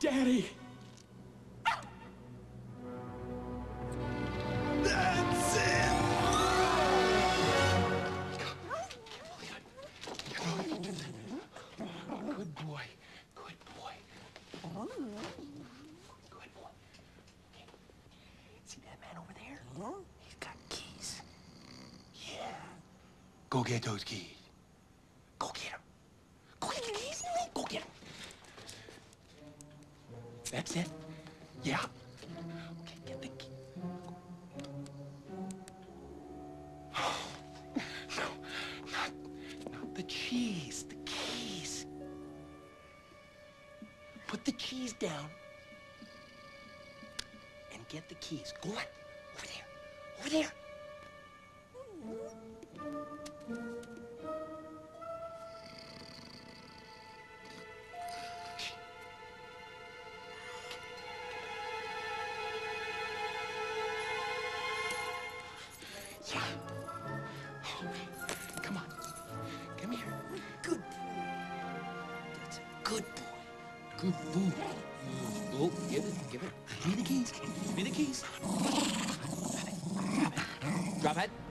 Daddy. That's it! Good boy. Good boy. Good boy. Okay. See that man over there? He's got keys. Yeah. Go get those keys. Go get them. Go get the keys. Go get them. That's it? Yeah. Okay, get the key. No, not, not the cheese. The keys. Put the cheese down and get the keys. Go on. Over there. Over there. Good boy. Good boy. Oh, oh, give it, give it. Give me the keys. Give me the keys. Drop it. Drop it.